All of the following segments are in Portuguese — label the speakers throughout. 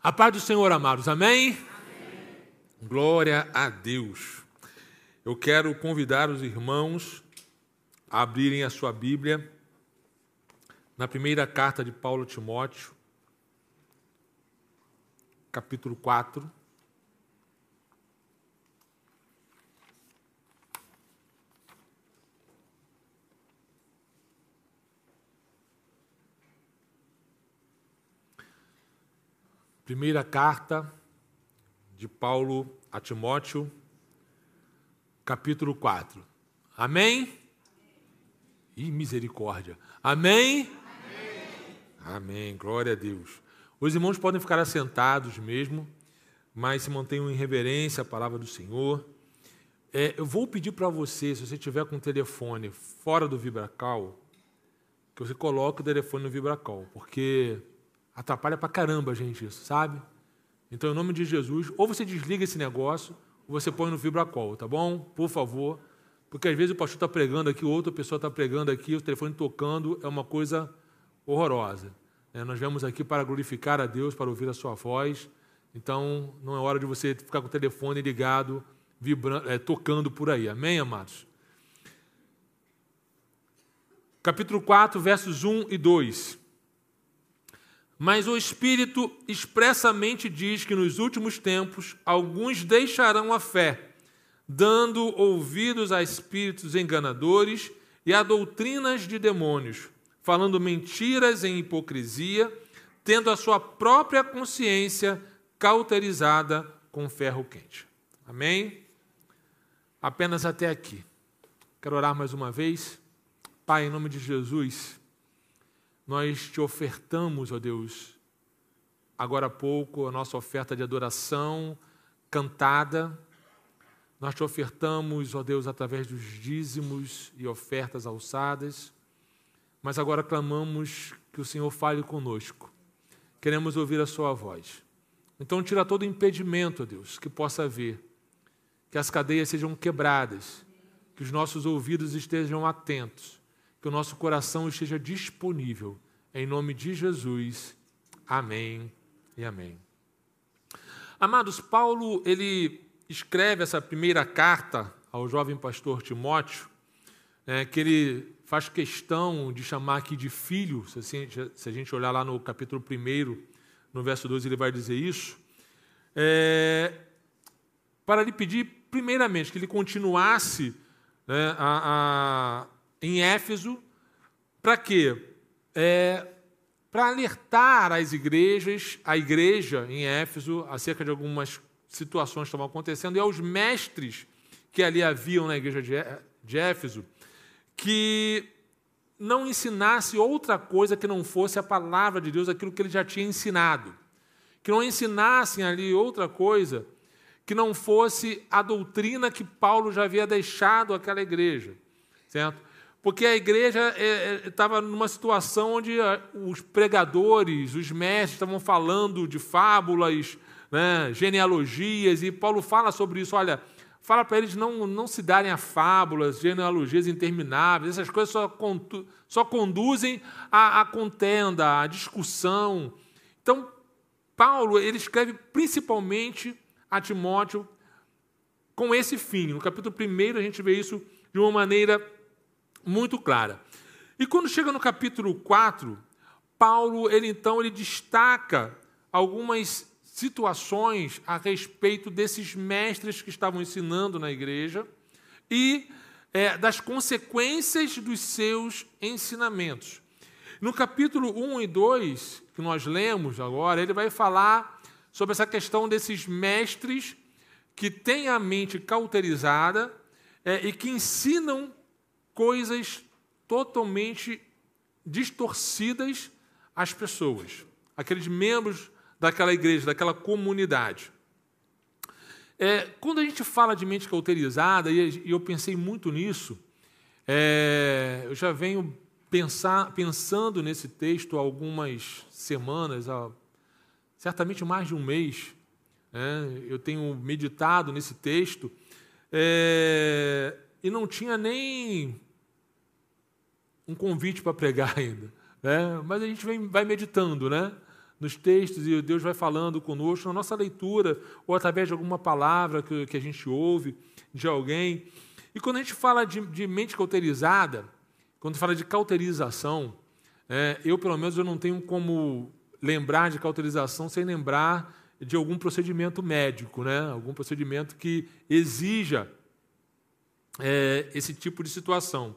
Speaker 1: A paz do Senhor, amados, amém? amém? Glória a Deus. Eu quero convidar os irmãos a abrirem a sua Bíblia na primeira carta de Paulo a Timóteo, capítulo 4. Primeira carta de Paulo a Timóteo, capítulo 4. Amém? E misericórdia. Amém? Amém? Amém. Glória a Deus. Os irmãos podem ficar assentados mesmo, mas se mantenham em reverência à palavra do Senhor. É, eu vou pedir para você, se você tiver com o telefone fora do Vibracal, que você coloque o telefone no Vibracal, porque Atrapalha pra caramba, gente, isso, sabe? Então, em nome de Jesus, ou você desliga esse negócio, ou você põe no vibracol, tá bom? Por favor. Porque às vezes o pastor está pregando aqui, outra pessoa está pregando aqui, o telefone tocando, é uma coisa horrorosa. É, nós viemos aqui para glorificar a Deus, para ouvir a sua voz. Então, não é hora de você ficar com o telefone ligado, vibrando, é, tocando por aí. Amém, amados? Capítulo 4, versos 1 e 2. Mas o Espírito expressamente diz que nos últimos tempos alguns deixarão a fé, dando ouvidos a espíritos enganadores e a doutrinas de demônios, falando mentiras em hipocrisia, tendo a sua própria consciência cauterizada com ferro quente. Amém? Apenas até aqui. Quero orar mais uma vez. Pai, em nome de Jesus nós te ofertamos, ó Deus, agora há pouco, a nossa oferta de adoração cantada. Nós te ofertamos, ó Deus, através dos dízimos e ofertas alçadas. Mas agora clamamos que o Senhor fale conosco. Queremos ouvir a Sua voz. Então, tira todo impedimento, ó Deus, que possa haver. Que as cadeias sejam quebradas. Que os nossos ouvidos estejam atentos que o nosso coração esteja disponível. Em nome de Jesus. Amém e amém. Amados, Paulo, ele escreve essa primeira carta ao jovem pastor Timóteo, é, que ele faz questão de chamar aqui de filho, se a, gente, olhar lá no capítulo 1, no verso 12, ele vai dizer isso, é, para lhe pedir, primeiramente, que ele continuasse né, a em Éfeso, para quê? É, para alertar as igrejas, a igreja em Éfeso, acerca de algumas situações que estavam acontecendo, e aos mestres que ali haviam na igreja de Éfeso, que não ensinasse outra coisa que não fosse a palavra de Deus, aquilo que ele já tinha ensinado. Que não ensinassem ali outra coisa que não fosse a doutrina que Paulo já havia deixado àquela igreja. Certo? Porque a igreja estava é, é, numa situação onde ah, os pregadores, os mestres estavam falando de fábulas, né, genealogias, e Paulo fala sobre isso. Olha, fala para eles não, não se darem a fábulas, genealogias intermináveis, essas coisas só, só conduzem à, à contenda, à discussão. Então, Paulo ele escreve principalmente a Timóteo com esse fim. No capítulo 1 a gente vê isso de uma maneira muito clara. E quando chega no capítulo 4, Paulo, ele então ele destaca algumas situações a respeito desses mestres que estavam ensinando na igreja e é, das consequências dos seus ensinamentos. No capítulo 1 e 2, que nós lemos agora, ele vai falar sobre essa questão desses mestres que têm a mente cauterizada é, e que ensinam coisas totalmente distorcidas às pessoas, aqueles membros daquela igreja, daquela comunidade. É, quando a gente fala de mente cauterizada, e eu pensei muito nisso, é, eu já venho pensar, pensando nesse texto há algumas semanas, há certamente mais de um mês. Né, eu tenho meditado nesse texto é, e não tinha nem um convite para pregar ainda. Né? Mas a gente vem, vai meditando né? nos textos e Deus vai falando conosco na nossa leitura ou através de alguma palavra que, que a gente ouve de alguém. E quando a gente fala de, de mente cauterizada, quando fala de cauterização, é, eu pelo menos eu não tenho como lembrar de cauterização sem lembrar de algum procedimento médico, né? algum procedimento que exija é, esse tipo de situação.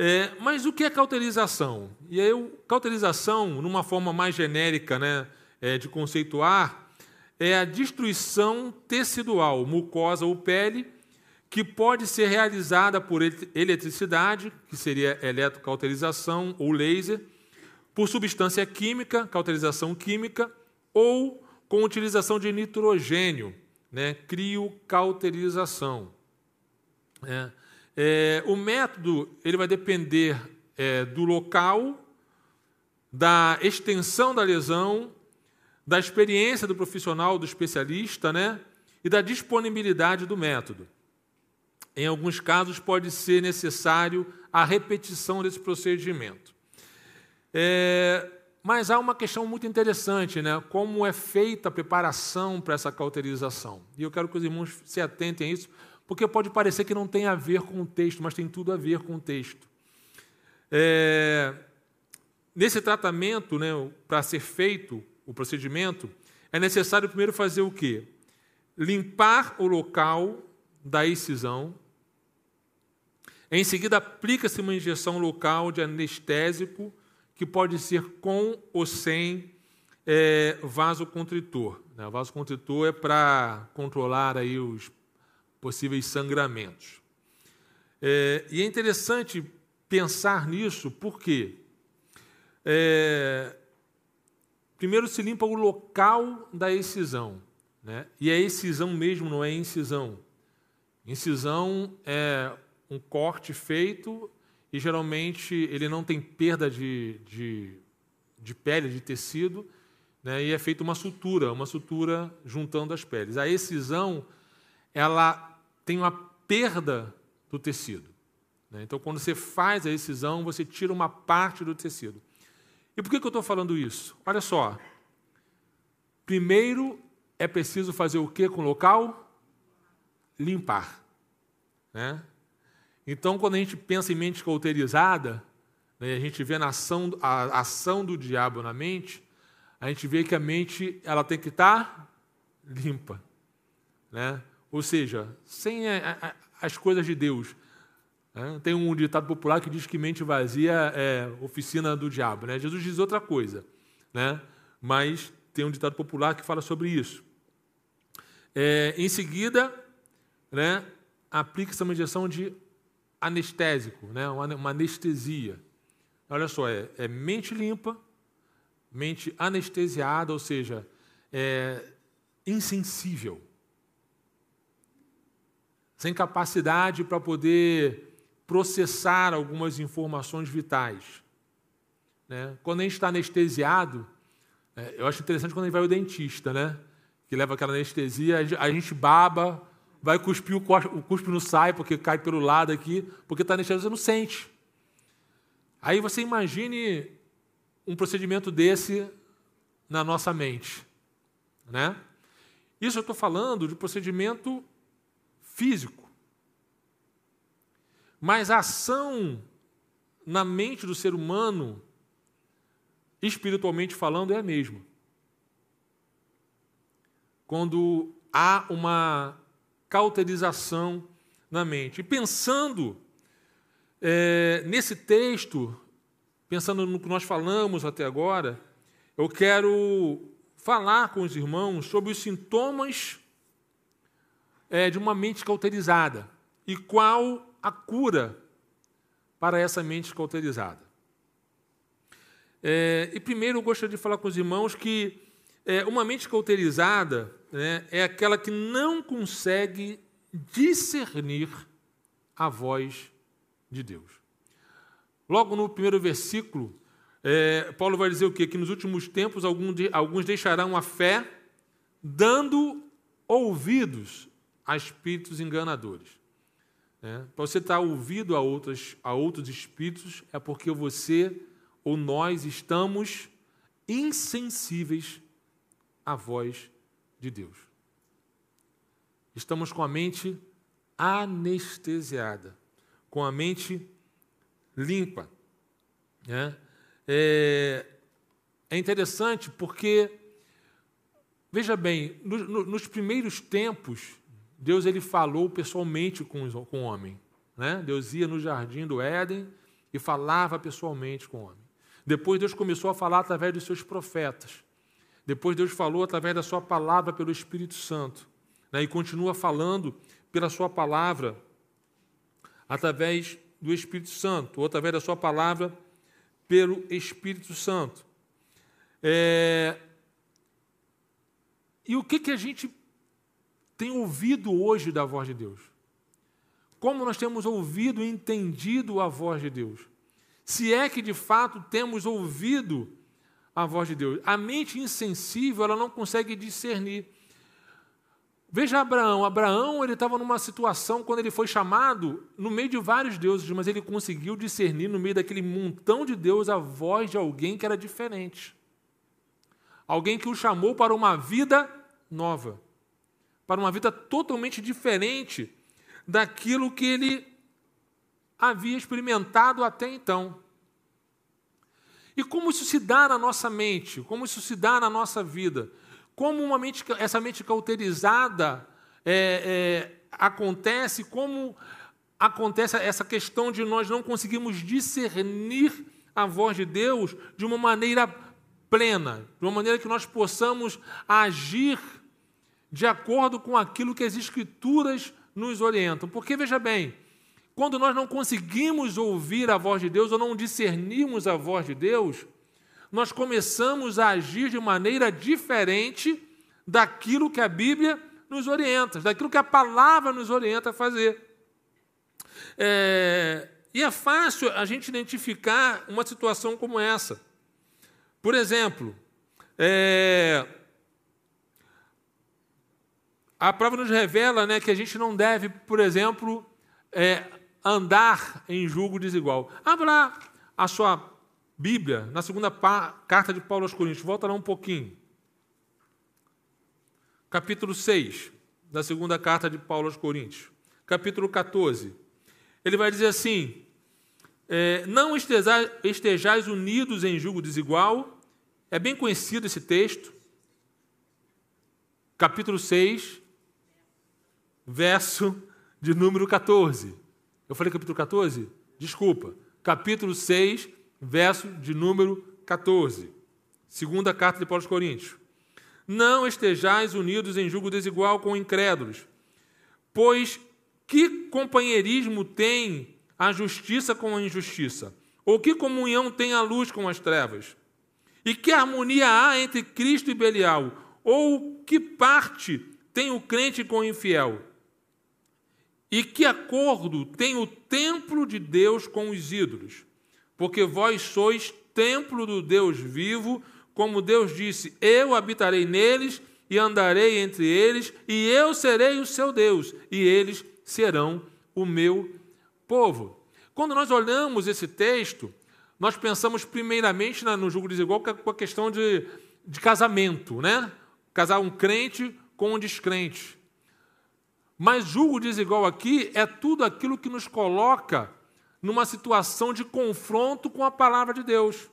Speaker 1: É, mas o que é cauterização? E aí, cauterização, numa forma mais genérica né, é, de conceituar, é a destruição tecidual, mucosa ou pele, que pode ser realizada por eletricidade, que seria eletrocauterização ou laser, por substância química, cauterização química, ou com utilização de nitrogênio, né, criocauterização. É, é, o método ele vai depender é, do local, da extensão da lesão, da experiência do profissional, do especialista, né, e da disponibilidade do método. Em alguns casos, pode ser necessário a repetição desse procedimento. É, mas há uma questão muito interessante, né? Como é feita a preparação para essa cauterização? E eu quero que os irmãos se atentem a isso, porque pode parecer que não tem a ver com o texto, mas tem tudo a ver com o texto. É, nesse tratamento, né, para ser feito o procedimento, é necessário primeiro fazer o quê? Limpar o local da excisão. Em seguida, aplica-se uma injeção local de anestésico, que pode ser com ou sem é, vasoconstritor. Né? Vasoconstritor é para controlar aí os possíveis sangramentos. É, e é interessante pensar nisso, porque é, primeiro se limpa o local da excisão, né? e a excisão mesmo não é incisão. Incisão é um corte feito e geralmente ele não tem perda de, de, de pele, de tecido, né? e é feita uma sutura, uma sutura juntando as peles. A excisão ela tem uma perda do tecido. Né? Então, quando você faz a excisão, você tira uma parte do tecido. E por que, que eu estou falando isso? Olha só. Primeiro é preciso fazer o que com o local? Limpar. Né? Então, quando a gente pensa em mente cauterizada, né, a gente vê na ação, a ação do diabo na mente, a gente vê que a mente ela tem que estar limpa. Né? Ou seja, sem a, a, as coisas de Deus. Né? Tem um ditado popular que diz que mente vazia é oficina do diabo. Né? Jesus diz outra coisa, né? mas tem um ditado popular que fala sobre isso. É, em seguida, né, aplica-se uma injeção de anestésico, né, uma, anestesia. Olha só, é, é, mente limpa, mente anestesiada, ou seja, é insensível sem capacidade para poder processar algumas informações vitais. Né? Quando a gente está anestesiado, é, eu acho interessante quando a gente vai ao dentista, né? que leva aquela anestesia, a gente baba, vai cuspir, o cuspe não sai porque cai pelo lado aqui, porque está anestesiado, você não sente. Aí você imagine um procedimento desse na nossa mente. Né? Isso eu estou falando de procedimento físico. Mas a ação na mente do ser humano, espiritualmente falando, é a mesma. Quando há uma cauterização na mente. E pensando é, nesse texto, pensando no que nós falamos até agora, eu quero falar com os irmãos sobre os sintomas é, de uma mente cauterizada e qual a cura para essa mente cauterizada. É, e primeiro eu gostaria de falar com os irmãos que é, uma mente cauterizada né, é aquela que não consegue discernir a voz de Deus. Logo no primeiro versículo, é, Paulo vai dizer o quê? Que nos últimos tempos alguns deixarão a fé, dando ouvidos a espíritos enganadores. É, para você estar ouvido a, outras, a outros espíritos, é porque você ou nós estamos insensíveis à voz de Deus. Estamos com a mente anestesiada, com a mente limpa. Né? É, é interessante porque, veja bem, no, no, nos primeiros tempos, Deus ele falou pessoalmente com, com o homem. Né? Deus ia no jardim do Éden e falava pessoalmente com o homem. Depois Deus começou a falar através dos seus profetas. Depois Deus falou através da sua palavra pelo Espírito Santo. Né? E continua falando pela sua palavra através do Espírito Santo, ou através da sua palavra pelo Espírito Santo. É... E o que, que a gente tem ouvido hoje da voz de Deus? Como nós temos ouvido e entendido a voz de Deus? Se é que de fato temos ouvido a voz de Deus. A mente insensível, ela não consegue discernir. Veja Abraão. Abraão ele estava numa situação quando ele foi chamado no meio de vários deuses, mas ele conseguiu discernir no meio daquele montão de deuses a voz de alguém que era diferente. Alguém que o chamou para uma vida nova, para uma vida totalmente diferente daquilo que ele havia experimentado até então. E como isso se dá na nossa mente? Como isso se dá na nossa vida? como uma mente, essa mente cauterizada é, é, acontece, como acontece essa questão de nós não conseguirmos discernir a voz de Deus de uma maneira plena, de uma maneira que nós possamos agir de acordo com aquilo que as Escrituras nos orientam. Porque, veja bem, quando nós não conseguimos ouvir a voz de Deus ou não discernimos a voz de Deus, nós começamos a agir de maneira diferente daquilo que a Bíblia nos orienta, daquilo que a palavra nos orienta a fazer. É, e é fácil a gente identificar uma situação como essa. Por exemplo, é, a prova nos revela né, que a gente não deve, por exemplo, é, andar em julgo desigual. Abra a sua Bíblia, na segunda carta de Paulo aos Coríntios, volta lá um pouquinho. Capítulo 6, da segunda carta de Paulo aos Coríntios. Capítulo 14. Ele vai dizer assim: é, Não estejais, unidos em julgo desigual. É bem conhecido esse texto. Capítulo 6, verso de número 14. Eu falei capítulo 14? Desculpa. Capítulo 6, verso de número 14. Segunda carta de Paulo aos Coríntios. Não estejais unidos em julgo desigual com incrédulos, pois que companheirismo tem a justiça com a injustiça? Ou que comunhão tem a luz com as trevas? E que harmonia há entre Cristo e Belial? Ou que parte tem o crente com o infiel? E que acordo tem o templo de Deus com os ídolos? porque vós sois templo do Deus vivo, como Deus disse: Eu habitarei neles e andarei entre eles, e eu serei o seu Deus, e eles serão o meu povo. Quando nós olhamos esse texto, nós pensamos primeiramente no julgo desigual com a questão de, de casamento, né? Casar um crente com um descrente. Mas julgo desigual aqui é tudo aquilo que nos coloca numa situação de confronto com a palavra de Deus.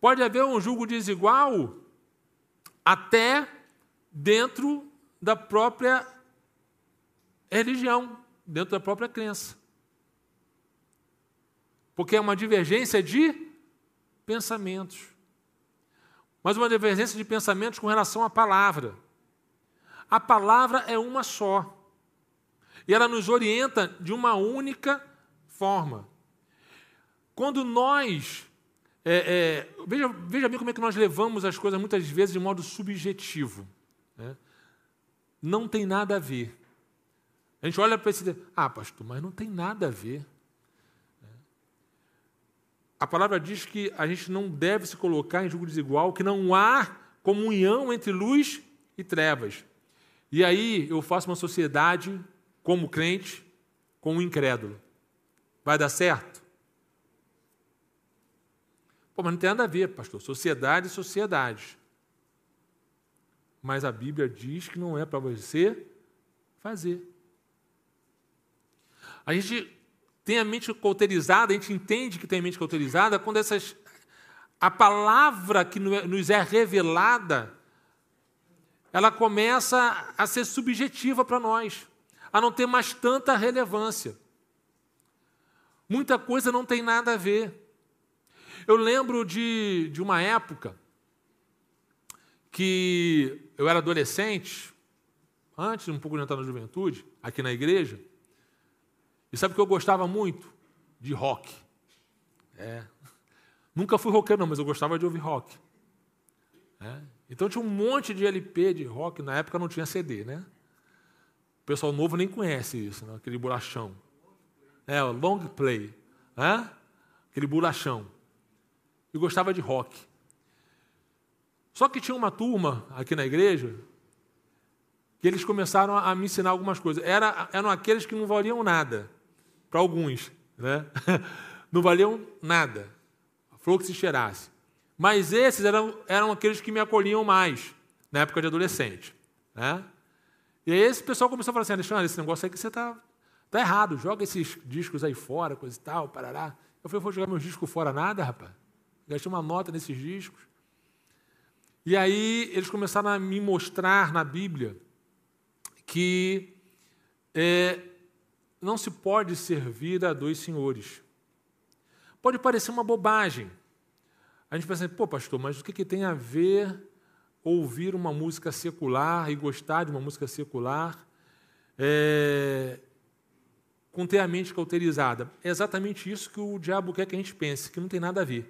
Speaker 1: Pode haver um julgo desigual até dentro da própria religião, dentro da própria crença. Porque é uma divergência de pensamentos. Mas uma divergência de pensamentos com relação à palavra. A palavra é uma só. E ela nos orienta de uma única forma. Quando nós. É, é, veja, veja bem como é que nós levamos as coisas muitas vezes de modo subjetivo. Né? Não tem nada a ver. A gente olha para esse. Ah, pastor, mas não tem nada a ver. A palavra diz que a gente não deve se colocar em julgo desigual, que não há comunhão entre luz e trevas. E aí eu faço uma sociedade como crente, com o incrédulo. Vai dar certo? Pô, mas não tem nada a ver, pastor. Sociedade, sociedade. Mas a Bíblia diz que não é para você fazer. A gente tem a mente cauterizada, a gente entende que tem a mente cauterizada quando essas, a palavra que nos é revelada, ela começa a ser subjetiva para nós, a não ter mais tanta relevância. Muita coisa não tem nada a ver. Eu lembro de, de uma época que eu era adolescente, antes um pouco de entrar na juventude, aqui na igreja, e sabe que eu gostava muito? De rock. É. Nunca fui roqueiro, não, mas eu gostava de ouvir rock. É. Então tinha um monte de LP de rock, na época não tinha CD, né? O pessoal novo nem conhece isso, né? aquele bolachão. É, o long play. Né? Aquele bolachão e gostava de rock. Só que tinha uma turma aqui na igreja que eles começaram a me ensinar algumas coisas. Era, eram aqueles que não valiam nada, para alguns, né? não valiam nada, flor que se cheirasse. Mas esses eram, eram aqueles que me acolhiam mais, na época de adolescente. Né? E aí esse pessoal começou a falar assim, Alexandre, esse negócio aí que você está tá errado, joga esses discos aí fora, coisa e tal, parará. Eu falei, vou jogar meus discos fora nada, rapaz. Gastei uma nota nesses discos. E aí eles começaram a me mostrar na Bíblia que é, não se pode servir a dois senhores. Pode parecer uma bobagem. A gente pensa pô, pastor, mas o que, que tem a ver ouvir uma música secular e gostar de uma música secular é, com ter a mente cauterizada? É exatamente isso que o diabo quer que a gente pense, que não tem nada a ver.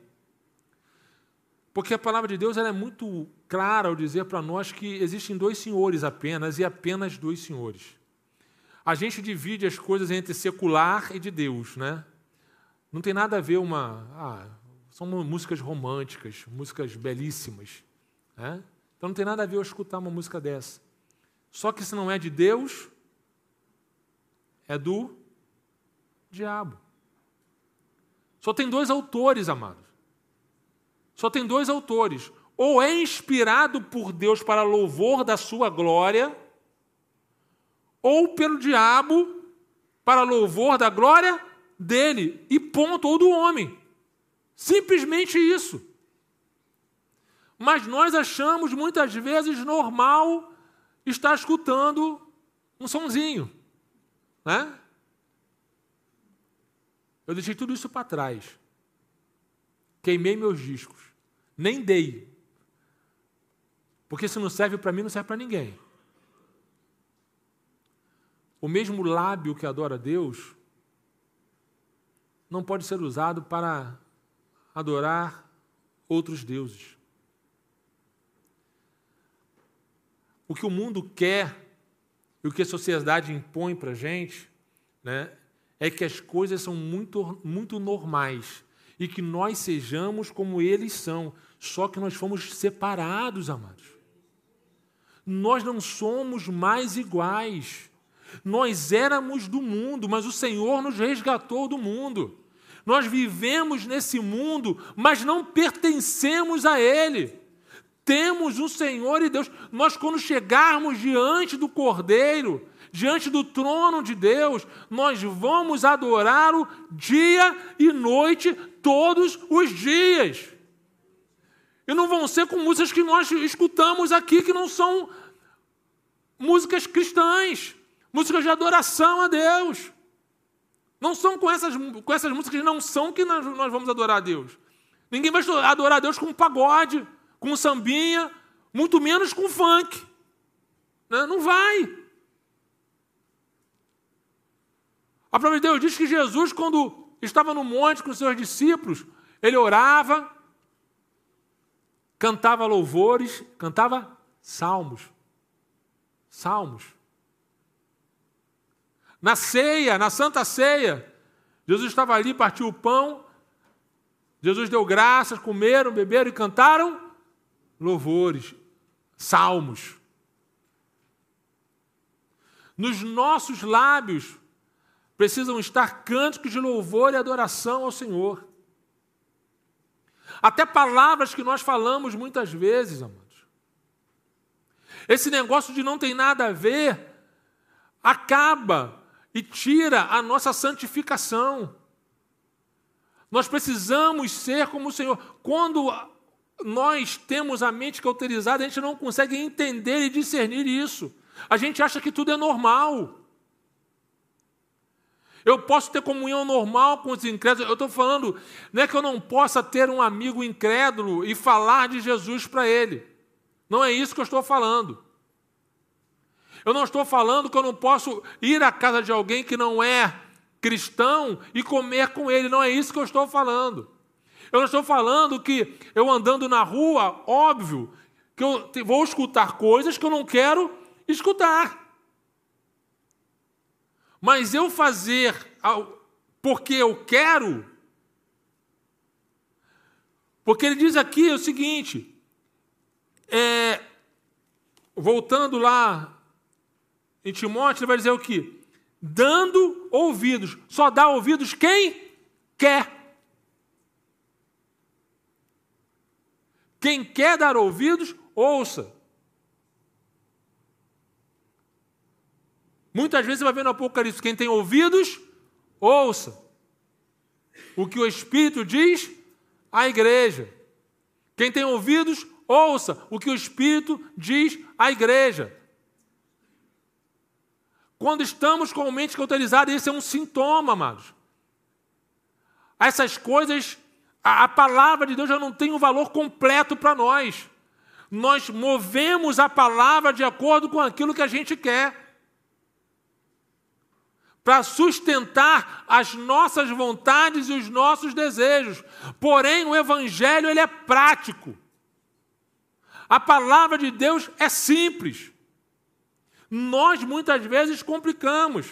Speaker 1: Porque a palavra de Deus é muito clara ao dizer para nós que existem dois senhores apenas e apenas dois senhores. A gente divide as coisas entre secular e de Deus, né? Não tem nada a ver uma. Ah, são músicas românticas, músicas belíssimas. Né? Então não tem nada a ver eu escutar uma música dessa. Só que se não é de Deus, é do diabo. Só tem dois autores, amados. Só tem dois autores. Ou é inspirado por Deus para louvor da sua glória, ou pelo diabo para louvor da glória dele. E ponto, ou do homem. Simplesmente isso. Mas nós achamos muitas vezes normal estar escutando um sonzinho. Né? Eu deixei tudo isso para trás. Queimei meus discos. Nem dei. Porque se não serve para mim, não serve para ninguém. O mesmo lábio que adora Deus não pode ser usado para adorar outros deuses. O que o mundo quer e o que a sociedade impõe para a gente né, é que as coisas são muito, muito normais e que nós sejamos como eles são. Só que nós fomos separados, amados. Nós não somos mais iguais. Nós éramos do mundo, mas o Senhor nos resgatou do mundo. Nós vivemos nesse mundo, mas não pertencemos a Ele. Temos um Senhor e Deus. Nós, quando chegarmos diante do Cordeiro, diante do trono de Deus, nós vamos adorá-lo dia e noite, todos os dias. E não vão ser com músicas que nós escutamos aqui, que não são músicas cristãs, músicas de adoração a Deus. Não são com essas, com essas músicas não são que nós, nós vamos adorar a Deus. Ninguém vai adorar a Deus com pagode, com sambinha, muito menos com funk. Né? Não vai. A palavra de Deus diz que Jesus, quando estava no monte com os seus discípulos, ele orava, cantava louvores, cantava salmos. Salmos. Na ceia, na Santa Ceia, Jesus estava ali, partiu o pão, Jesus deu graças, comeram, beberam e cantaram louvores, salmos. Nos nossos lábios, precisam estar cânticos de louvor e adoração ao Senhor. até palavras que nós falamos muitas vezes, amados. Esse negócio de não tem nada a ver acaba e tira a nossa santificação. Nós precisamos ser como o Senhor. Quando nós temos a mente cauterizada, a gente não consegue entender e discernir isso. A gente acha que tudo é normal. Eu posso ter comunhão normal com os incrédulos. Eu estou falando, não é que eu não possa ter um amigo incrédulo e falar de Jesus para ele. Não é isso que eu estou falando. Eu não estou falando que eu não posso ir à casa de alguém que não é cristão e comer com ele. Não é isso que eu estou falando. Eu não estou falando que eu andando na rua, óbvio, que eu vou escutar coisas que eu não quero escutar. Mas eu fazer porque eu quero. Porque ele diz aqui o seguinte, é, voltando lá em Timóteo, ele vai dizer o que? Dando ouvidos. Só dá ouvidos quem quer. Quem quer dar ouvidos, ouça. Muitas vezes você vai ver no Apocalipse: quem tem ouvidos, ouça. O que o Espírito diz à igreja. Quem tem ouvidos, ouça o que o Espírito diz à igreja. Quando estamos com a mente cauterizada, isso é um sintoma, amados. Essas coisas, a, a palavra de Deus já não tem um valor completo para nós. Nós movemos a palavra de acordo com aquilo que a gente quer para sustentar as nossas vontades e os nossos desejos. Porém, o evangelho ele é prático. A palavra de Deus é simples. Nós muitas vezes complicamos.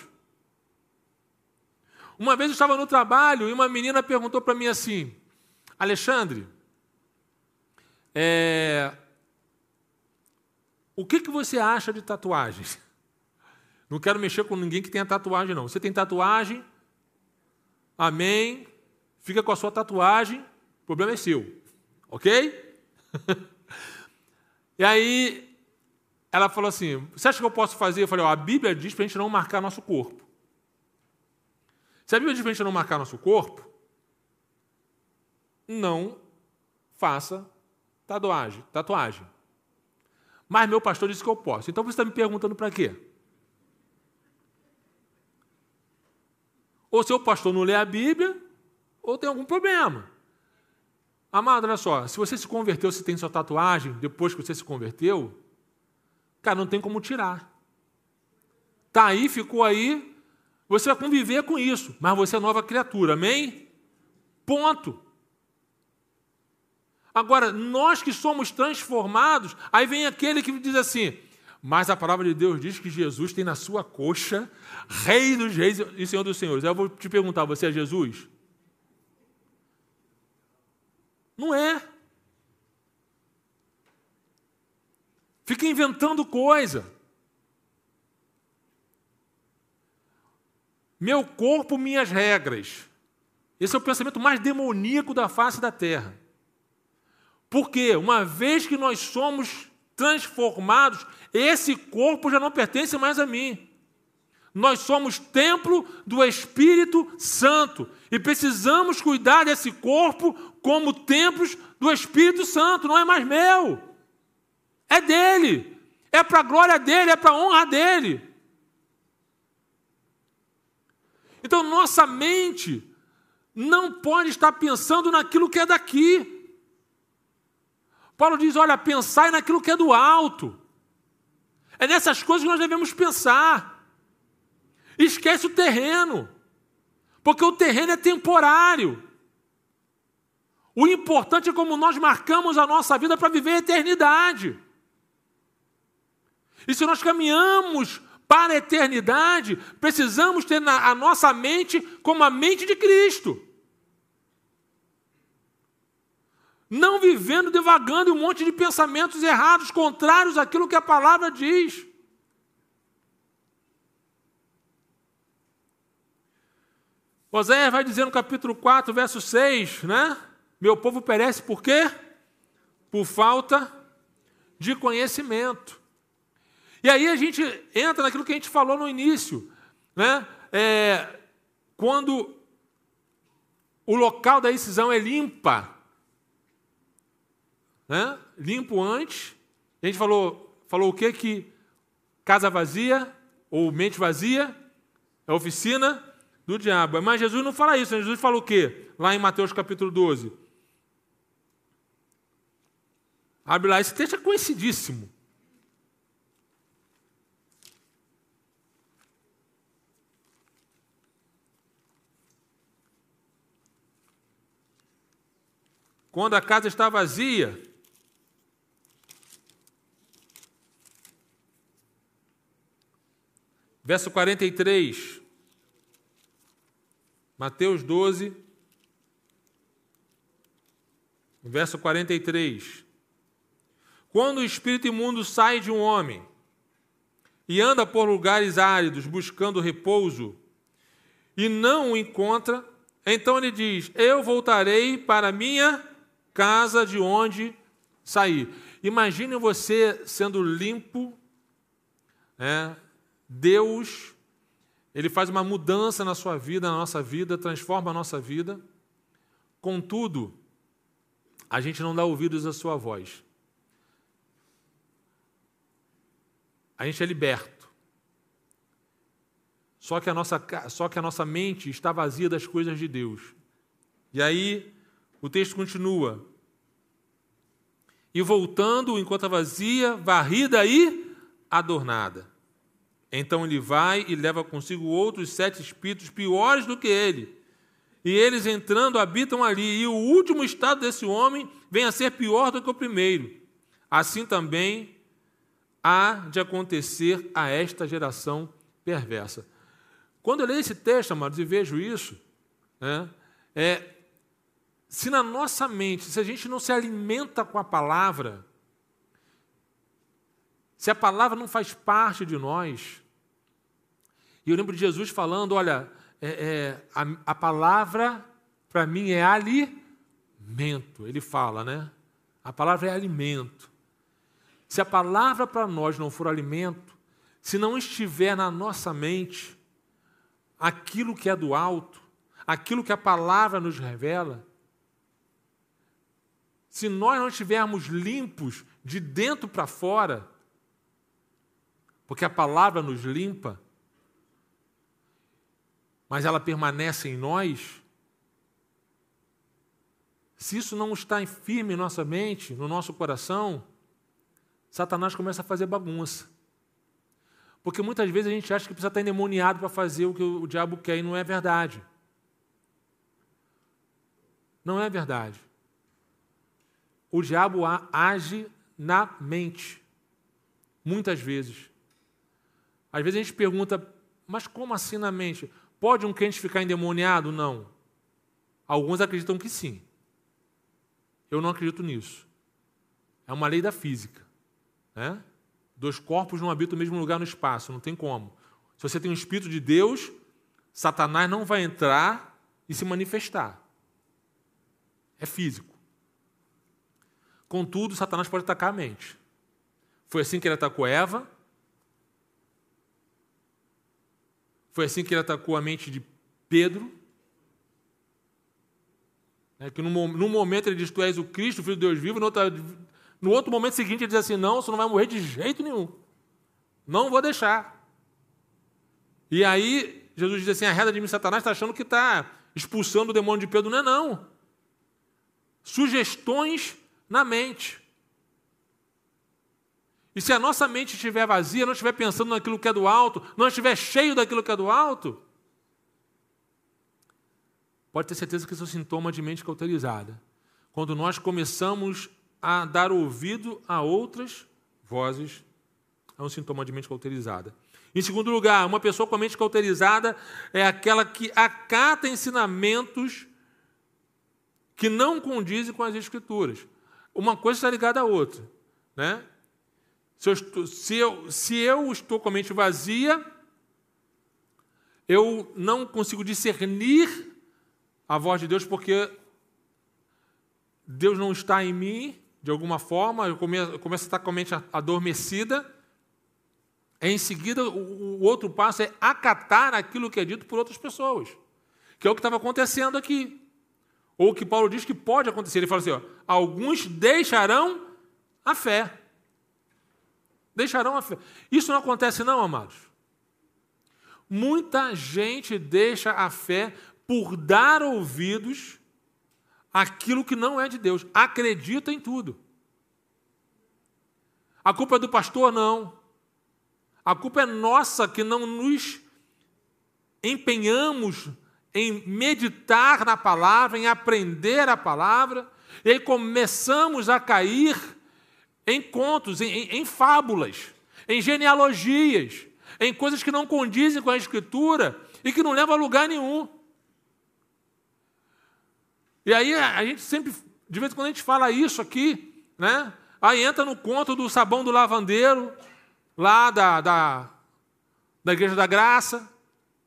Speaker 1: Uma vez eu estava no trabalho e uma menina perguntou para mim assim: Alexandre, é, o que, que você acha de tatuagens? Não quero mexer com ninguém que tenha tatuagem, não. Você tem tatuagem? Amém. Fica com a sua tatuagem, o problema é seu. Ok? e aí, ela falou assim: Você acha que eu posso fazer? Eu falei: ó, A Bíblia diz para a gente não marcar nosso corpo. Se a Bíblia diz para a gente não marcar nosso corpo, não faça tatuagem. tatuagem. Mas meu pastor disse que eu posso. Então você está me perguntando para quê? Ou seu pastor não lê a Bíblia, ou tem algum problema. Amado, olha só, se você se converteu, se tem sua tatuagem, depois que você se converteu, cara, não tem como tirar. Tá aí, ficou aí, você vai conviver com isso, mas você é nova criatura, amém? Ponto. Agora, nós que somos transformados, aí vem aquele que diz assim: mas a palavra de Deus diz que Jesus tem na sua coxa Rei dos Reis e Senhor dos Senhores. Eu vou te perguntar: você é Jesus? Não é. Fica inventando coisa. Meu corpo, minhas regras. Esse é o pensamento mais demoníaco da face da terra. Porque, uma vez que nós somos transformados, esse corpo já não pertence mais a mim. Nós somos templo do Espírito Santo e precisamos cuidar desse corpo como templos do Espírito Santo, não é mais meu. É dele. É para a glória dele, é para a honra dele. Então, nossa mente não pode estar pensando naquilo que é daqui. Paulo diz: olha, pensai naquilo que é do alto. É nessas coisas que nós devemos pensar. Esquece o terreno, porque o terreno é temporário. O importante é como nós marcamos a nossa vida para viver a eternidade. E se nós caminhamos para a eternidade, precisamos ter a nossa mente como a mente de Cristo. não vivendo devagando em um monte de pensamentos errados, contrários àquilo que a palavra diz. Oséias vai dizer no capítulo 4, verso 6, né? Meu povo perece por quê? Por falta de conhecimento. E aí a gente entra naquilo que a gente falou no início, né? É, quando o local da incisão é limpa, né? limpo antes, a gente falou, falou o que que casa vazia ou mente vazia é oficina do diabo. Mas Jesus não fala isso, Jesus fala o quê? Lá em Mateus capítulo 12. Abre lá, esse texto é conhecidíssimo. Quando a casa está vazia, verso 43, Mateus 12, verso 43. Quando o espírito imundo sai de um homem e anda por lugares áridos buscando repouso e não o encontra, então ele diz: Eu voltarei para minha casa de onde saí. Imagine você sendo limpo, né? Deus, ele faz uma mudança na sua vida, na nossa vida, transforma a nossa vida. Contudo, a gente não dá ouvidos à sua voz. A gente é liberto. Só que a nossa, só que a nossa mente está vazia das coisas de Deus. E aí o texto continua. E voltando, enquanto a vazia, varrida e adornada. Então ele vai e leva consigo outros sete espíritos piores do que ele. E eles entrando habitam ali. E o último estado desse homem vem a ser pior do que o primeiro. Assim também há de acontecer a esta geração perversa. Quando eu leio esse texto, amados, e vejo isso, né, é, se na nossa mente, se a gente não se alimenta com a palavra, se a palavra não faz parte de nós, e eu lembro de Jesus falando: olha, é, é, a, a palavra para mim é alimento. Ele fala, né? A palavra é alimento. Se a palavra para nós não for alimento, se não estiver na nossa mente aquilo que é do alto, aquilo que a palavra nos revela, se nós não estivermos limpos de dentro para fora, porque a palavra nos limpa, mas ela permanece em nós, se isso não está firme em nossa mente, no nosso coração, Satanás começa a fazer bagunça. Porque muitas vezes a gente acha que precisa estar endemoniado para fazer o que o diabo quer e não é verdade. Não é verdade o diabo age na mente, muitas vezes. Às vezes a gente pergunta, mas como assim na mente? Pode um crente ficar endemoniado? Não. Alguns acreditam que sim. Eu não acredito nisso. É uma lei da física. Né? Dois corpos não habitam o mesmo lugar no espaço, não tem como. Se você tem um Espírito de Deus, Satanás não vai entrar e se manifestar. É físico. Contudo, Satanás pode atacar a mente. Foi assim que ele atacou Eva. Foi assim que ele atacou a mente de Pedro. É que num, momento ele diz: Tu és o Cristo, filho de Deus vivo. No outro, no outro momento seguinte ele diz assim: Não, você não vai morrer de jeito nenhum. Não vou deixar. E aí Jesus diz assim: A reda de mim, Satanás, está achando que está expulsando o demônio de Pedro. Não é não. Sugestões na mente. E se a nossa mente estiver vazia, não estiver pensando naquilo que é do alto, não estiver cheio daquilo que é do alto, pode ter certeza que isso é um sintoma de mente cauterizada. Quando nós começamos a dar ouvido a outras vozes, é um sintoma de mente cauterizada. Em segundo lugar, uma pessoa com a mente cauterizada é aquela que acata ensinamentos que não condizem com as Escrituras uma coisa está ligada à outra. Né? Se, eu estou, se, eu, se eu estou com a mente vazia, eu não consigo discernir a voz de Deus porque Deus não está em mim, de alguma forma, eu começo, eu começo a estar com a mente adormecida. Em seguida, o, o outro passo é acatar aquilo que é dito por outras pessoas, que é o que estava acontecendo aqui. Ou que Paulo diz que pode acontecer. Ele fala assim: ó, alguns deixarão a fé. Deixarão a fé. Isso não acontece, não, amados. Muita gente deixa a fé por dar ouvidos àquilo que não é de Deus. Acredita em tudo. A culpa é do pastor? Não. A culpa é nossa que não nos empenhamos em meditar na palavra, em aprender a palavra, e aí começamos a cair em contos, em, em, em fábulas, em genealogias, em coisas que não condizem com a Escritura e que não levam a lugar nenhum. E aí a gente sempre, de vez em quando a gente fala isso aqui, né? Aí entra no conto do sabão do lavandeiro, lá da, da, da Igreja da Graça,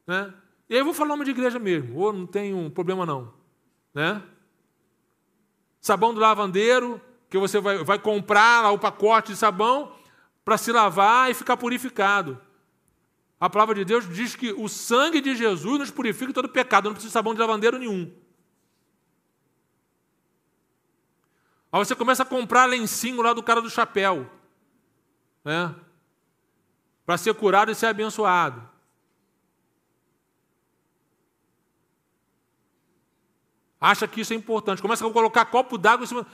Speaker 1: né? E aí eu vou falar nome de igreja mesmo, ou não tem um problema não, né? Sabão do lavandeiro, que você vai, vai comprar o pacote de sabão para se lavar e ficar purificado. A palavra de Deus diz que o sangue de Jesus nos purifica de todo pecado, não precisa de sabão de lavandeiro nenhum. Aí você começa a comprar lencinho lá do cara do chapéu, né? Para ser curado e ser abençoado. Acha que isso é importante. Começa a colocar copo d'água em cima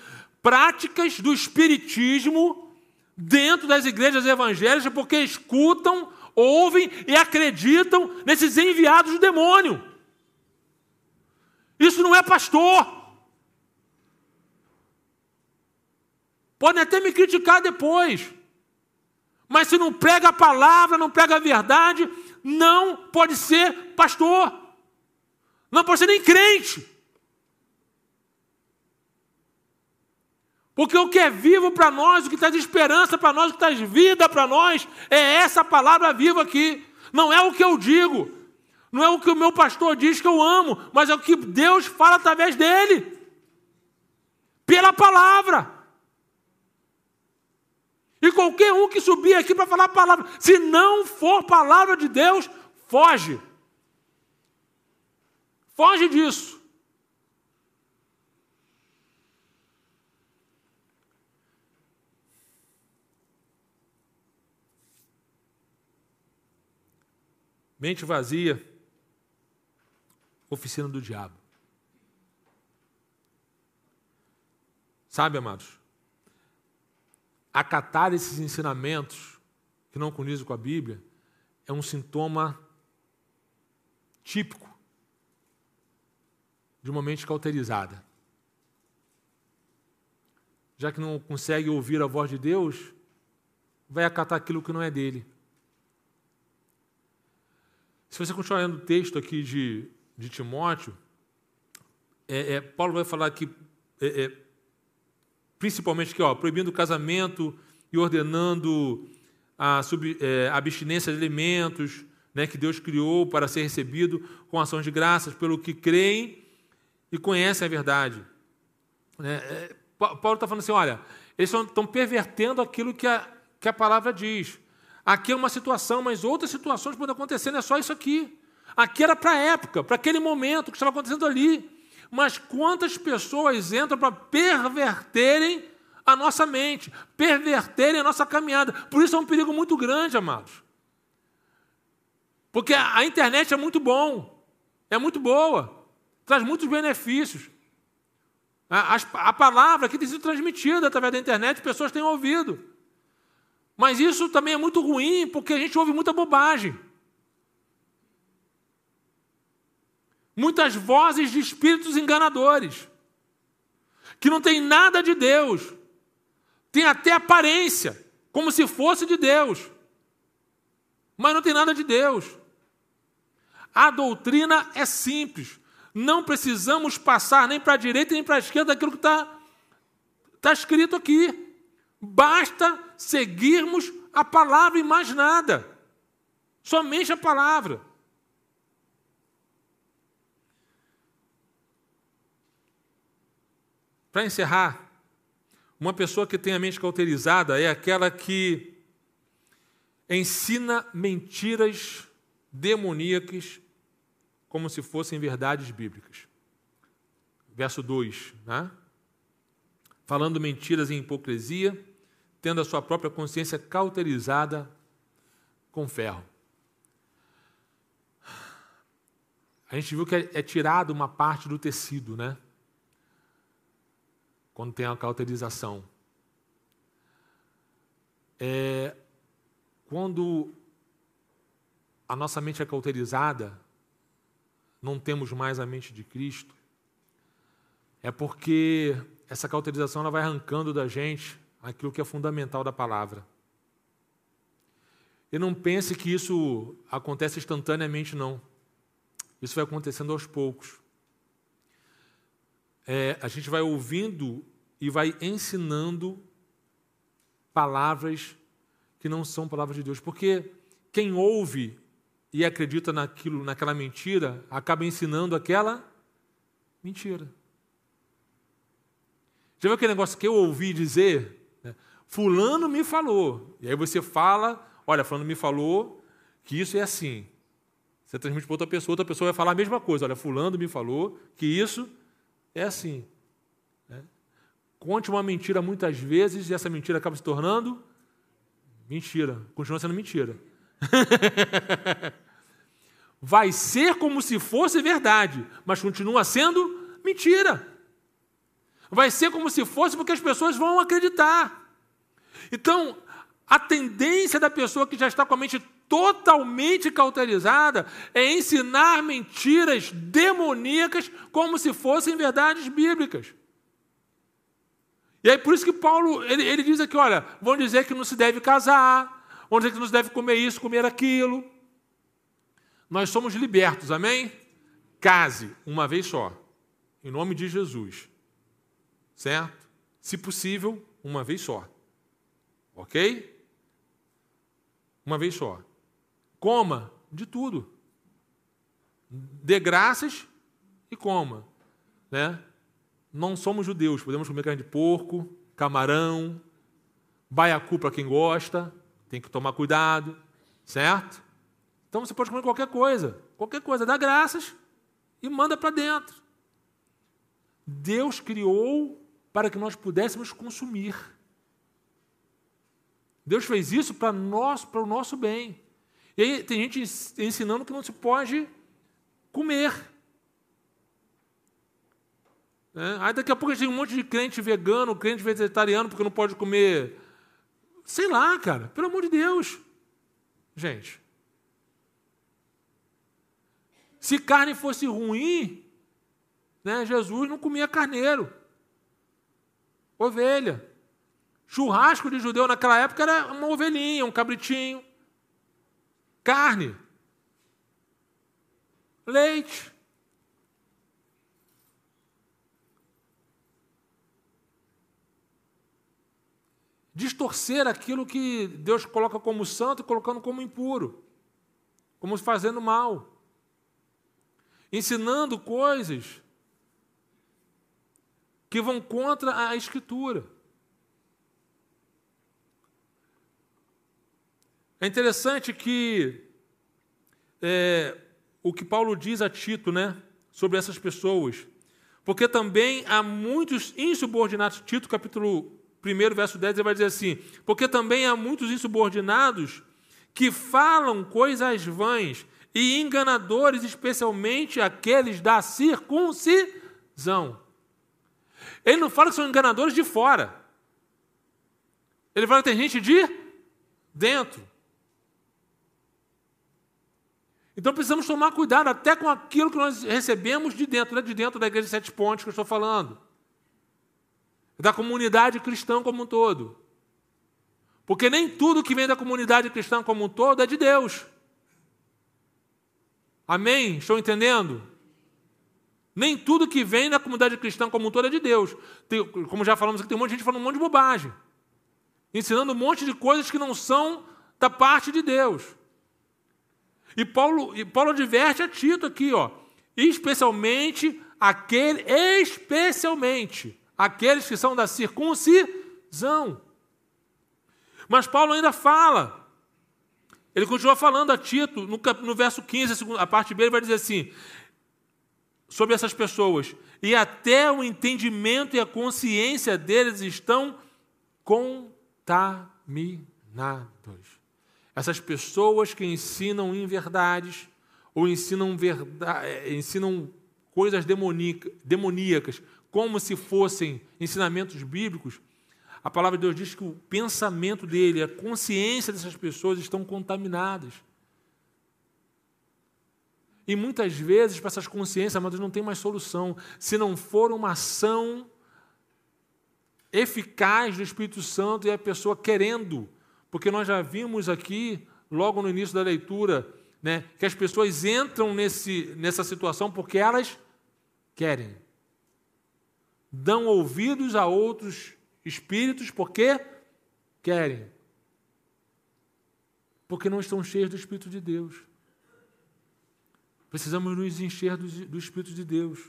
Speaker 1: práticas do espiritismo dentro das igrejas evangélicas porque escutam, ouvem e acreditam nesses enviados do demônio. Isso não é pastor. Podem até me criticar depois. Mas se não prega a palavra, não prega a verdade, não pode ser pastor. Não pode ser nem crente. O que é vivo para nós, o que traz esperança para nós, o que traz vida para nós, é essa palavra viva aqui. Não é o que eu digo, não é o que o meu pastor diz que eu amo, mas é o que Deus fala através dele, pela palavra. E qualquer um que subir aqui para falar a palavra, se não for palavra de Deus, foge. Foge disso. Mente vazia, oficina do diabo. Sabe, amados? Acatar esses ensinamentos que não condizem com a Bíblia é um sintoma típico de uma mente cauterizada. Já que não consegue ouvir a voz de Deus, vai acatar aquilo que não é dele. Se você continuar lendo o texto aqui de, de Timóteo, é, é, Paulo vai falar que, é, é, principalmente que, ó, proibindo o casamento e ordenando a, sub, é, abstinência de alimentos né, que Deus criou para ser recebido com ações de graças pelo que creem e conhecem a verdade. Né? É, Paulo está falando assim: olha, eles estão pervertendo aquilo que a, que a palavra diz. Aqui é uma situação, mas outras situações podem acontecer, não é só isso aqui. Aqui era para a época, para aquele momento que estava acontecendo ali. Mas quantas pessoas entram para perverterem a nossa mente, perverterem a nossa caminhada? Por isso é um perigo muito grande, amados. Porque a internet é muito bom, é muito boa, traz muitos benefícios. A, a, a palavra que tem sido transmitida através da internet, pessoas têm ouvido. Mas isso também é muito ruim, porque a gente ouve muita bobagem. Muitas vozes de espíritos enganadores, que não tem nada de Deus, tem até aparência, como se fosse de Deus, mas não tem nada de Deus. A doutrina é simples, não precisamos passar nem para a direita nem para a esquerda daquilo que está tá escrito aqui. Basta seguirmos a palavra e mais nada. Somente a palavra. Para encerrar, uma pessoa que tem a mente cauterizada é aquela que ensina mentiras demoníacas como se fossem verdades bíblicas. Verso 2, né? Falando mentiras em hipocrisia, tendo a sua própria consciência cauterizada com ferro. A gente viu que é, é tirado uma parte do tecido, né? quando tem a cauterização. É, quando a nossa mente é cauterizada, não temos mais a mente de Cristo, é porque essa cauterização ela vai arrancando da gente aquilo que é fundamental da palavra. E não pense que isso acontece instantaneamente, não. Isso vai acontecendo aos poucos. É, a gente vai ouvindo e vai ensinando palavras que não são palavras de Deus. Porque quem ouve e acredita naquilo, naquela mentira, acaba ensinando aquela mentira. Já viu aquele negócio que eu ouvi dizer? Né? Fulano me falou. E aí você fala, olha, Fulano me falou que isso é assim. Você transmite para outra pessoa, outra pessoa vai falar a mesma coisa. Olha, Fulano me falou que isso é assim. Conte uma mentira muitas vezes e essa mentira acaba se tornando mentira. Continua sendo mentira. Vai ser como se fosse verdade, mas continua sendo mentira. Vai ser como se fosse porque as pessoas vão acreditar. Então, a tendência da pessoa que já está com a mente totalmente cauterizada é ensinar mentiras demoníacas como se fossem verdades bíblicas. E aí por isso que Paulo, ele, ele diz aqui, olha, vão dizer que não se deve casar, vão dizer que não se deve comer isso, comer aquilo. Nós somos libertos, amém? Case uma vez só, em nome de Jesus. Certo? Se possível, uma vez só. Ok? Uma vez só. Coma de tudo. Dê graças e coma. Né? não somos judeus, podemos comer carne de porco, camarão, baiacu para quem gosta, tem que tomar cuidado, certo? Então você pode comer qualquer coisa, qualquer coisa, dá graças e manda para dentro. Deus criou para que nós pudéssemos consumir. Deus fez isso para nós, para o nosso bem. E aí tem gente ensinando que não se pode comer. É, aí daqui a pouco tem um monte de crente vegano, crente vegetariano, porque não pode comer. Sei lá, cara, pelo amor de Deus. Gente. Se carne fosse ruim, né, Jesus não comia carneiro, ovelha. Churrasco de judeu naquela época era uma ovelhinha, um cabritinho. Carne. Leite. distorcer aquilo que Deus coloca como santo colocando como impuro, como fazendo mal, ensinando coisas que vão contra a Escritura. É interessante que é, o que Paulo diz a Tito, né, sobre essas pessoas, porque também há muitos insubordinados. Tito, capítulo 1, verso 10, ele vai dizer assim: Porque também há muitos insubordinados que falam coisas vãs e enganadores, especialmente aqueles da circuncisão. Ele não fala que são enganadores de fora. Ele fala que tem gente de dentro. Então precisamos tomar cuidado até com aquilo que nós recebemos de dentro, é de dentro da igreja de sete pontos que eu estou falando da comunidade cristã como um todo. Porque nem tudo que vem da comunidade cristã como um todo é de Deus. Amém? Estou entendendo? Nem tudo que vem da comunidade cristã como um todo é de Deus. Tem, como já falamos aqui, tem um monte de gente falando um monte de bobagem. Ensinando um monte de coisas que não são da parte de Deus. E Paulo, e Paulo adverte a Tito aqui, ó, especialmente aquele, especialmente aqueles que são da circuncisão. Mas Paulo ainda fala, ele continua falando a Tito, no, no verso 15, a parte B, ele vai dizer assim: sobre essas pessoas, e até o entendimento e a consciência deles estão contaminados. Essas pessoas que ensinam inverdades ou ensinam, verdade, eh, ensinam coisas demoníacas, como se fossem ensinamentos bíblicos, a palavra de Deus diz que o pensamento dele, a consciência dessas pessoas estão contaminadas. E muitas vezes, para essas consciências, mas não tem mais solução. Se não for uma ação eficaz do Espírito Santo e a pessoa querendo. Porque nós já vimos aqui, logo no início da leitura, né, que as pessoas entram nesse, nessa situação porque elas querem. Dão ouvidos a outros espíritos porque querem. Porque não estão cheios do Espírito de Deus. Precisamos nos encher do, do Espírito de Deus.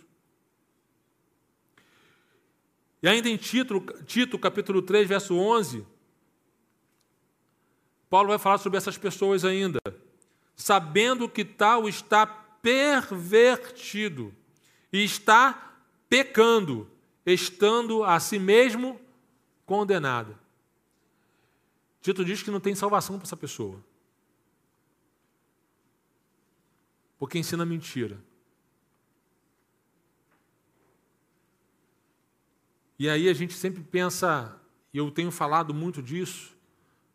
Speaker 1: E ainda em Tito, Tito, capítulo 3, verso 11, Paulo vai falar sobre essas pessoas ainda. Sabendo que tal está pervertido e está pecando, estando a si mesmo condenado. Tito diz que não tem salvação para essa pessoa. Porque ensina mentira. E aí a gente sempre pensa, e eu tenho falado muito disso,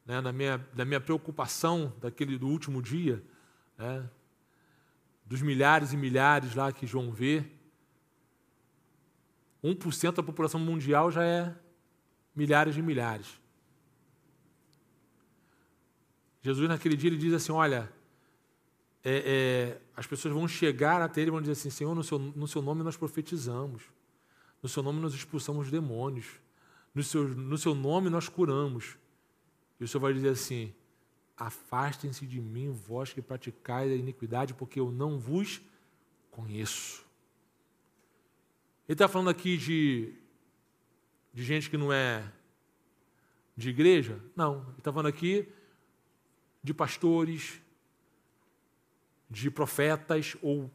Speaker 1: né, na, minha, na minha preocupação daquele do último dia, né, dos milhares e milhares lá que João vê. 1% da população mundial já é milhares de milhares. Jesus, naquele dia, ele diz assim: Olha, é, é, as pessoas vão chegar até ele e vão dizer assim: Senhor, no seu, no seu nome nós profetizamos, no seu nome nós expulsamos demônios, no seu, no seu nome nós curamos. E o Senhor vai dizer assim: Afastem-se de mim, vós que praticais a iniquidade, porque eu não vos conheço. Ele está falando aqui de de gente que não é de igreja? Não. Ele está falando aqui de pastores, de profetas ou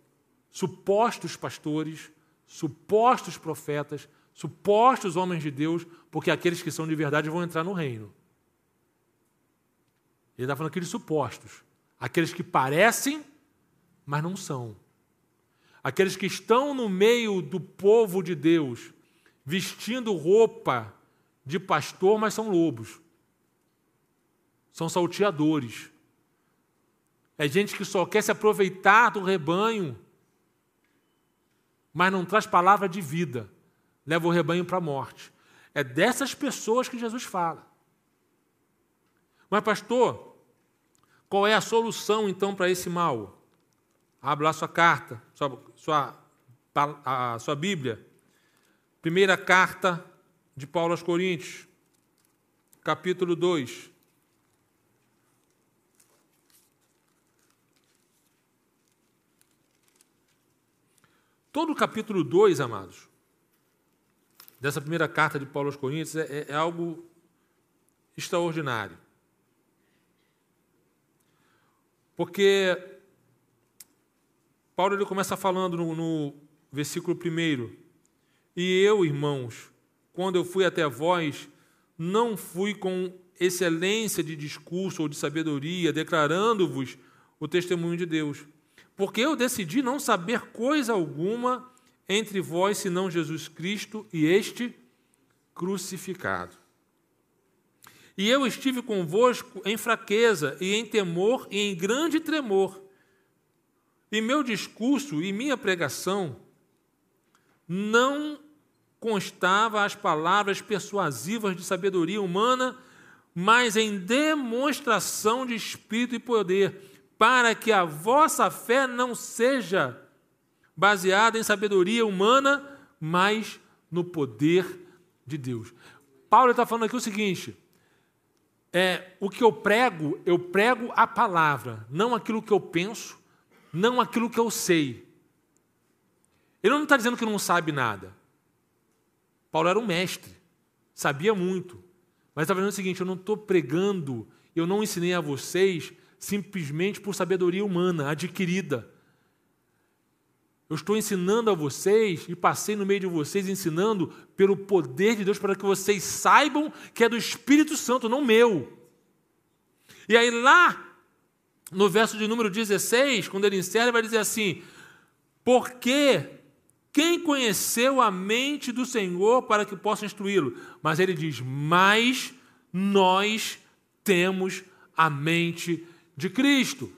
Speaker 1: supostos pastores, supostos profetas, supostos homens de Deus, porque aqueles que são de verdade vão entrar no reino. Ele está falando aqui de supostos, aqueles que parecem, mas não são. Aqueles que estão no meio do povo de Deus, vestindo roupa de pastor, mas são lobos. São salteadores. É gente que só quer se aproveitar do rebanho, mas não traz palavra de vida, leva o rebanho para a morte. É dessas pessoas que Jesus fala. Mas, pastor, qual é a solução então para esse mal? Abra lá sua carta, sua, sua, a sua Bíblia. Primeira carta de Paulo aos Coríntios, capítulo 2. Todo o capítulo 2, amados, dessa primeira carta de Paulo aos Coríntios é, é algo extraordinário. Porque Paulo ele começa falando no, no versículo 1 e eu, irmãos, quando eu fui até vós, não fui com excelência de discurso ou de sabedoria, declarando-vos o testemunho de Deus. Porque eu decidi não saber coisa alguma entre vós senão Jesus Cristo e este crucificado. E eu estive convosco em fraqueza e em temor e em grande tremor. E meu discurso e minha pregação não constava as palavras persuasivas de sabedoria humana, mas em demonstração de espírito e poder, para que a vossa fé não seja baseada em sabedoria humana, mas no poder de Deus. Paulo está falando aqui o seguinte: é, o que eu prego, eu prego a palavra, não aquilo que eu penso, não aquilo que eu sei. Ele não está dizendo que não sabe nada. Paulo era um mestre, sabia muito, mas estava dizendo o seguinte: eu não estou pregando, eu não ensinei a vocês simplesmente por sabedoria humana adquirida. Eu estou ensinando a vocês e passei no meio de vocês ensinando pelo poder de Deus para que vocês saibam que é do Espírito Santo, não meu. E aí lá no verso de número 16, quando ele encerra, ele vai dizer assim: Porque quem conheceu a mente do Senhor para que possa instruí-lo? Mas ele diz: Mas nós temos a mente de Cristo.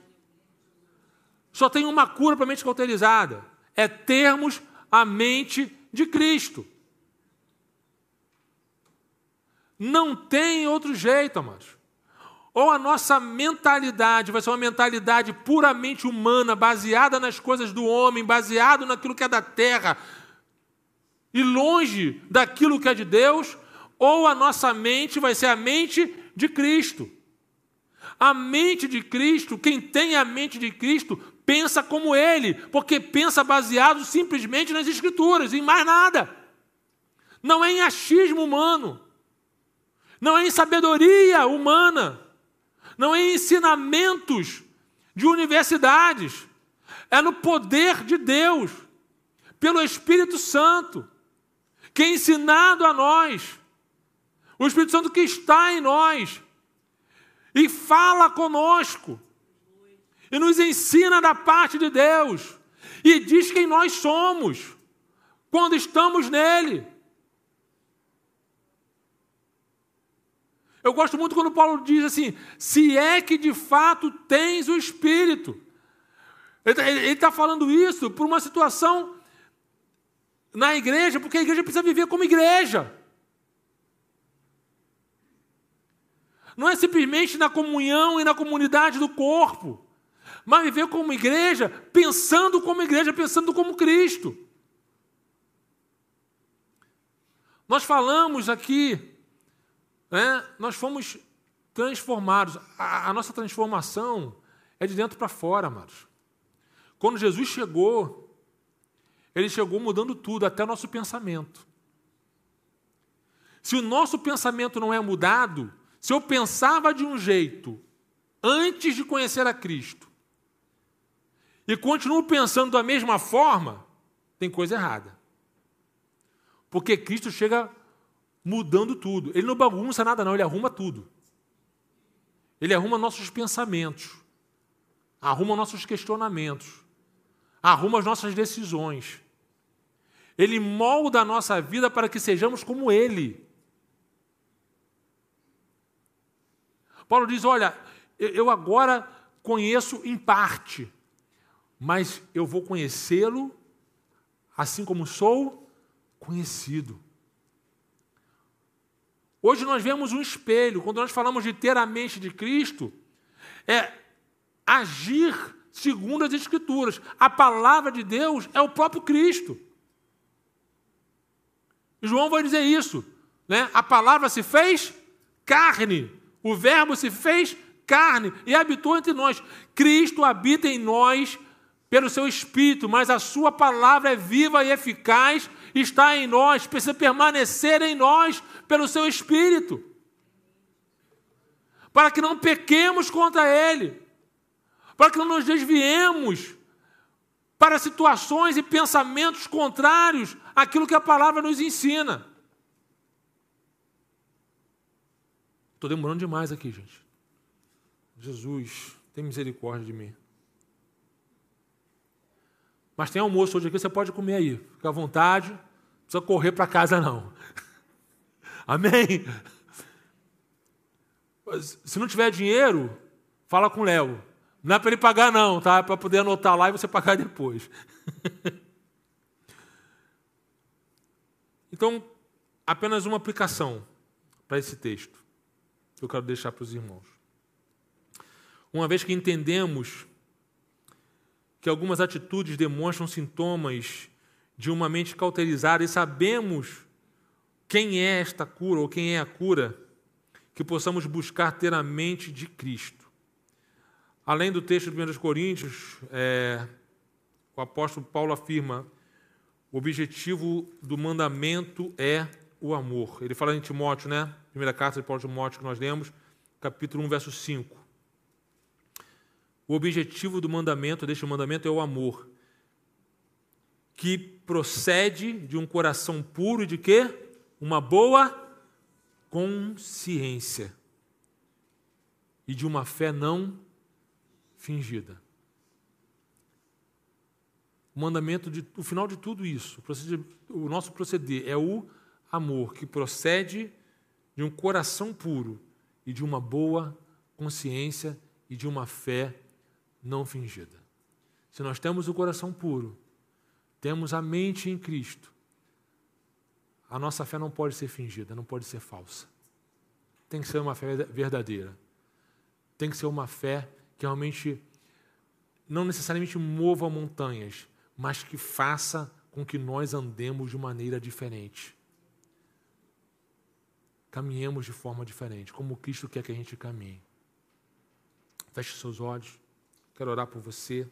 Speaker 1: Só tem uma cura para a mente cauterizada é termos a mente de Cristo. Não tem outro jeito, amados. Ou a nossa mentalidade vai ser uma mentalidade puramente humana, baseada nas coisas do homem, baseado naquilo que é da terra, e longe daquilo que é de Deus, ou a nossa mente vai ser a mente de Cristo. A mente de Cristo, quem tem a mente de Cristo, pensa como ele, porque pensa baseado simplesmente nas Escrituras, em mais nada. Não é em achismo humano, não é em sabedoria humana, não é em ensinamentos de universidades, é no poder de Deus, pelo Espírito Santo, que é ensinado a nós, o Espírito Santo que está em nós e fala conosco e nos ensina da parte de Deus e diz quem nós somos quando estamos nele. Eu gosto muito quando Paulo diz assim: se é que de fato tens o Espírito. Ele está falando isso por uma situação na igreja, porque a igreja precisa viver como igreja. Não é simplesmente na comunhão e na comunidade do corpo mas viver como igreja, pensando como igreja, pensando como Cristo. Nós falamos aqui, né, nós fomos transformados. A, a nossa transformação é de dentro para fora, amados. Quando Jesus chegou, ele chegou mudando tudo, até o nosso pensamento. Se o nosso pensamento não é mudado, se eu pensava de um jeito antes de conhecer a Cristo, e continuo pensando da mesma forma, tem coisa errada. Porque Cristo chega mudando tudo. Ele não bagunça nada, não, ele arruma tudo. Ele arruma nossos pensamentos, arruma nossos questionamentos, arruma as nossas decisões. Ele molda a nossa vida para que sejamos como Ele. Paulo diz: Olha, eu agora conheço em parte, mas eu vou conhecê-lo assim como sou conhecido. Hoje nós vemos um espelho, quando nós falamos de ter a mente de Cristo, é agir segundo as Escrituras. A palavra de Deus é o próprio Cristo. João vai dizer isso. Né? A palavra se fez carne, o Verbo se fez carne e habitou entre nós. Cristo habita em nós pelo seu Espírito, mas a Sua palavra é viva e eficaz, está em nós, precisa permanecer em nós pelo seu Espírito, para que não pequemos contra Ele, para que não nos desviemos para situações e pensamentos contrários àquilo que a palavra nos ensina. Estou demorando demais aqui, gente. Jesus, tem misericórdia de mim. Mas tem almoço hoje aqui, você pode comer aí. Fica à vontade. Não precisa correr para casa, não. Amém? Se não tiver dinheiro, fala com o Léo. Não é para ele pagar, não, tá? É para poder anotar lá e você pagar depois. então, apenas uma aplicação para esse texto que eu quero deixar para os irmãos. Uma vez que entendemos que algumas atitudes demonstram sintomas de uma mente cauterizada e sabemos quem é esta cura ou quem é a cura, que possamos buscar ter a mente de Cristo. Além do texto de 1 Coríntios, é, o apóstolo Paulo afirma: o objetivo do mandamento é o amor. Ele fala em Timóteo, né? Primeira carta de Paulo Timóteo que nós lemos, capítulo 1, verso 5. O objetivo do mandamento, deste mandamento, é o amor, que procede de um coração puro e de quê? Uma boa consciência e de uma fé não fingida. O mandamento, de, o final de tudo isso, o nosso proceder é o amor que procede de um coração puro e de uma boa consciência e de uma fé não fingida. Se nós temos o coração puro, temos a mente em Cristo, a nossa fé não pode ser fingida, não pode ser falsa. Tem que ser uma fé verdadeira. Tem que ser uma fé que realmente não necessariamente mova montanhas, mas que faça com que nós andemos de maneira diferente. Caminhemos de forma diferente, como Cristo quer que a gente caminhe. Feche seus olhos. Quero orar por você.